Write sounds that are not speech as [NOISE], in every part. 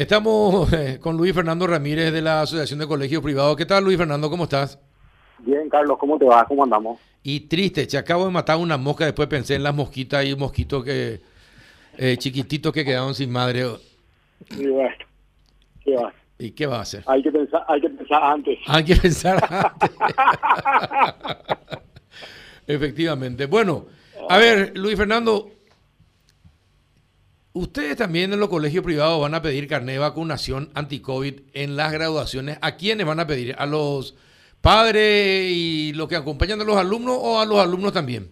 Estamos eh, con Luis Fernando Ramírez de la Asociación de Colegios Privados. ¿Qué tal, Luis Fernando? ¿Cómo estás? Bien, Carlos, ¿cómo te va? ¿Cómo andamos? Y triste, te acabo de matar una mosca, después pensé en las mosquitas y un mosquito que eh, chiquititos que quedaron sin madre. Y bueno, ¿qué va? ¿Y qué va a hacer? Hay que pensar, hay que pensar antes. Hay que pensar antes. [LAUGHS] Efectivamente. Bueno, a ver, Luis Fernando, ustedes también en los colegios privados van a pedir carnet de vacunación anti-COVID en las graduaciones. ¿A quiénes van a pedir? ¿A los padres y los que acompañan a los alumnos o a los alumnos también?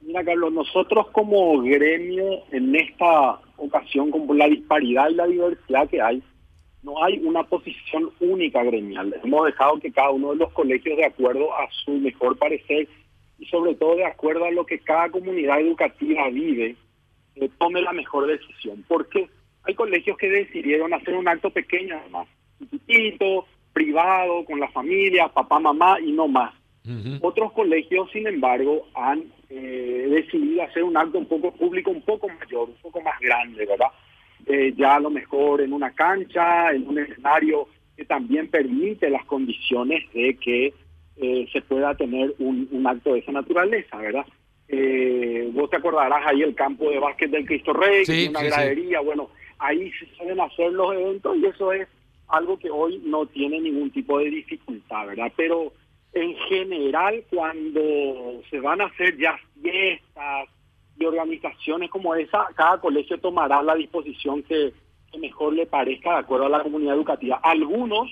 Mira, Carlos, nosotros como gremio en esta ocasión, con la disparidad y la diversidad que hay, no hay una posición única gremial. Hemos dejado que cada uno de los colegios, de acuerdo a su mejor parecer y sobre todo de acuerdo a lo que cada comunidad educativa vive, eh, tome la mejor decisión. Porque hay colegios que decidieron hacer un acto pequeño, además, chiquitito, privado, con la familia, papá, mamá y no más. Otros colegios, sin embargo, han eh, decidido hacer un acto un poco público, un poco mayor, un poco más grande, ¿verdad? Eh, ya a lo mejor en una cancha, en un escenario que también permite las condiciones de que eh, se pueda tener un, acto de esa naturaleza, ¿verdad? Vos te acordarás ahí el campo de básquet del Cristo Rey, una gradería, bueno, ahí se suelen hacer los eventos y eso es algo que hoy no tiene ningún tipo de dificultad, ¿verdad? Pero en general, cuando se van a hacer ya fiestas y organizaciones como esa, cada colegio tomará la disposición que, mejor le parezca de acuerdo a la comunidad educativa. Algunos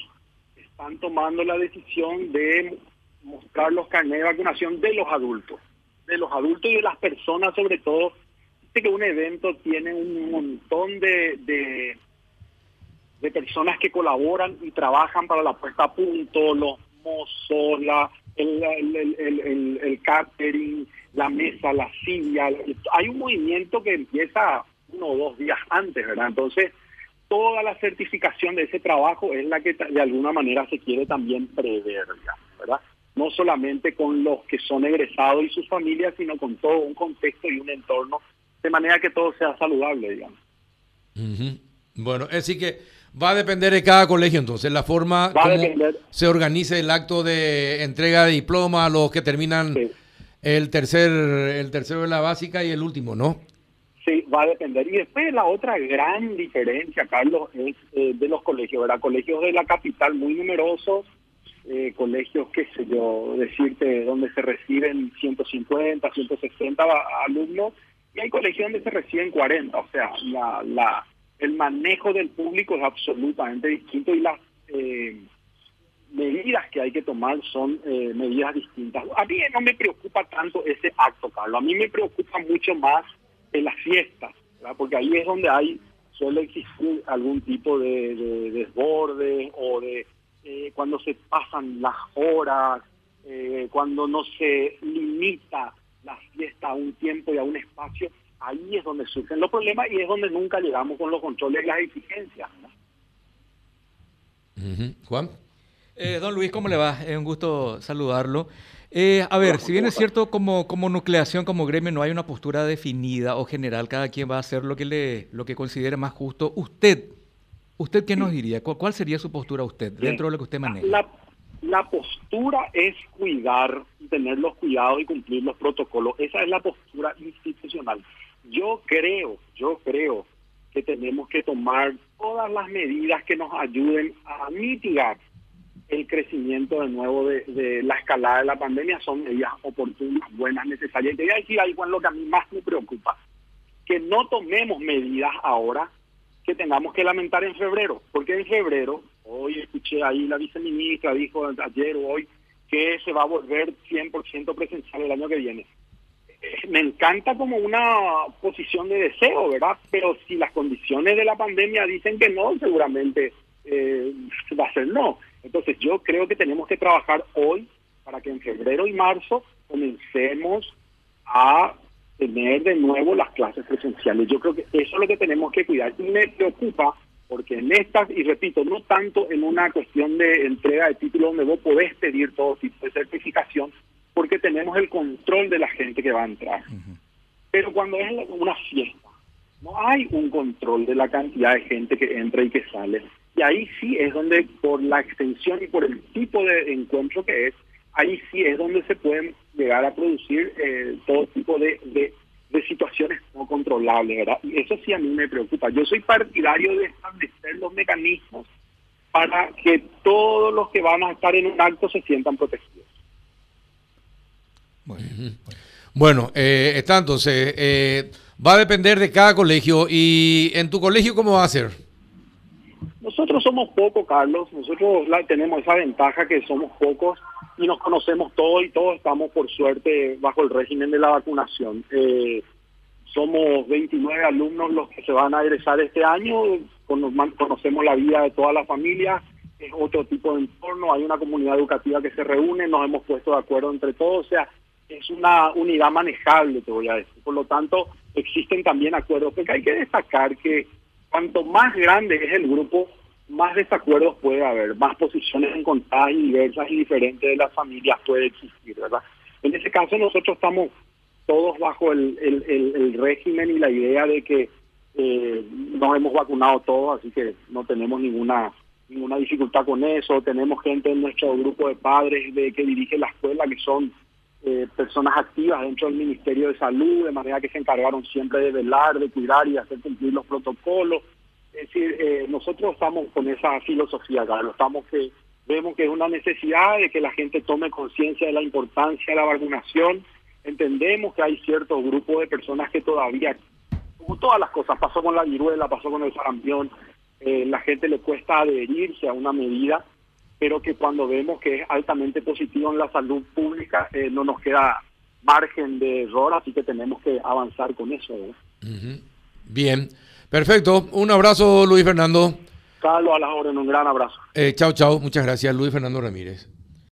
están tomando la decisión de mostrar los carnets de vacunación de los adultos, de los adultos y de las personas sobre todo. Dice que un evento tiene un montón de, de personas que colaboran y trabajan para la puesta a punto, los mozos, la, el, el, el, catering, la mesa, la silla. Hay un movimiento que empieza uno o dos días antes, ¿verdad? Entonces, toda la certificación de ese trabajo es la que de alguna manera se quiere también prever, ¿verdad? No solamente con los que son egresados y sus familias, sino con todo un contexto y un entorno, de manera que todo sea saludable, digamos. Bueno, así que Va a depender de cada colegio, entonces, la forma como se organice el acto de entrega de diploma a los que terminan el tercer el tercero de la básica y el último, ¿no? Sí, va a depender. Y después la otra gran diferencia, Carlos, es eh, de los colegios, ¿verdad? Colegios de la capital muy numerosos, eh, colegios, qué sé yo, decirte, donde se reciben 150, 160 alumnos, y hay colegios donde se reciben 40, o sea, la, la el manejo del público es absolutamente distinto y las eh, medidas que hay que tomar son eh, medidas distintas. A mí no me preocupa tanto ese acto, Carlos. A mí me preocupa mucho más en las fiestas, porque ahí es donde hay suele existir algún tipo de, desborde o de eh, cuando se pasan las horas, cuando no se limita la fiesta a un tiempo y a un espacio ahí es donde surgen los problemas y es donde nunca llegamos con los controles y las exigencias. Juan. Eh, don Luis, ¿cómo le va? Es un gusto saludarlo. Eh, a ver, si bien es cierto, como, como nucleación, como gremio, no hay una postura definida o general, cada quien va a hacer lo que, le, lo que considere más justo. Usted, ¿usted qué nos diría? ¿Cuál, sería su postura usted dentro de lo que usted maneja? La, la postura es cuidar, tener los cuidados y cumplir los protocolos. Esa es la postura institucional. Yo creo, yo creo que tenemos que tomar todas las medidas que nos ayuden a mitigar el crecimiento de nuevo de, la escalada de la pandemia son medidas oportunas, buenas, necesarias. Y te voy a decir ahí, Juan, lo que a mí más me preocupa, que no tomemos medidas ahora que tengamos que lamentar en febrero, porque en febrero, hoy escuché ahí la viceministra, dijo ayer o hoy, que se va a volver 100% presencial el año que viene me encanta como una posición de deseo, ¿verdad? Pero si las condiciones de la pandemia dicen que no, seguramente eh, va a ser no. Entonces yo creo que tenemos que trabajar hoy para que en febrero y marzo comencemos a tener de nuevo las clases presenciales. Yo creo que eso es lo que tenemos que cuidar. Y me preocupa porque en estas, y repito, no tanto en una cuestión de entrega de título donde vos podés pedir todo tipo de certificación, porque tenemos el control de la gente que va a entrar. Pero cuando es una fiesta, No hay un control de la cantidad de gente que entra y que sale. Y ahí sí es donde, por la extensión y por el tipo de encuentro que es, ahí sí es donde se pueden llegar a producir eh, todo tipo de, de, situaciones no controlables, ¿verdad? Y eso sí a mí me preocupa. Yo soy partidario de establecer los mecanismos para que todos los que van a estar en un acto se sientan protegidos. Bueno, eh, está entonces, eh, va a depender de cada colegio y en tu colegio, ¿cómo va a ser? Nosotros somos pocos, Carlos, nosotros tenemos esa ventaja que somos pocos y nos conocemos todos y todos estamos por suerte bajo el régimen de la vacunación. Eh, somos 29 alumnos los que se van a egresar este año, conocemos la vida de toda la familia, es otro tipo de entorno, hay una comunidad educativa que se reúne, nos hemos puesto de acuerdo entre todos, o sea, es una unidad manejable, te voy a decir. Por lo tanto, existen también acuerdos, porque hay que destacar que cuanto más grande es el grupo, más desacuerdos puede haber, más posiciones encontradas y diversas y diferentes de las familias puede existir, ¿verdad? En ese caso nosotros estamos todos bajo el, el, régimen y la idea de que eh, nos hemos vacunado todos, así que no tenemos ninguna ninguna dificultad con eso. Tenemos gente en nuestro grupo de padres de que dirige la escuela que son eh, personas activas dentro del Ministerio de Salud, de manera que se encargaron siempre de velar, de cuidar y hacer cumplir los protocolos. Es decir, eh, nosotros estamos con esa filosofía, Carlos, estamos que vemos que es una necesidad de que la gente tome conciencia de la importancia de la vacunación. Entendemos que hay ciertos grupos de personas que todavía, como todas las cosas, pasó con la viruela, pasó con el sarampión, eh, la gente le cuesta adherirse a una medida pero que cuando vemos que es altamente positivo en la salud pública, eh, no nos queda margen de error, así que tenemos que avanzar con eso. Bien, perfecto. Un abrazo, Luis Fernando. Carlos, a la orden, un gran abrazo. Eh, chao, chao. Muchas gracias, Luis Fernando Ramírez.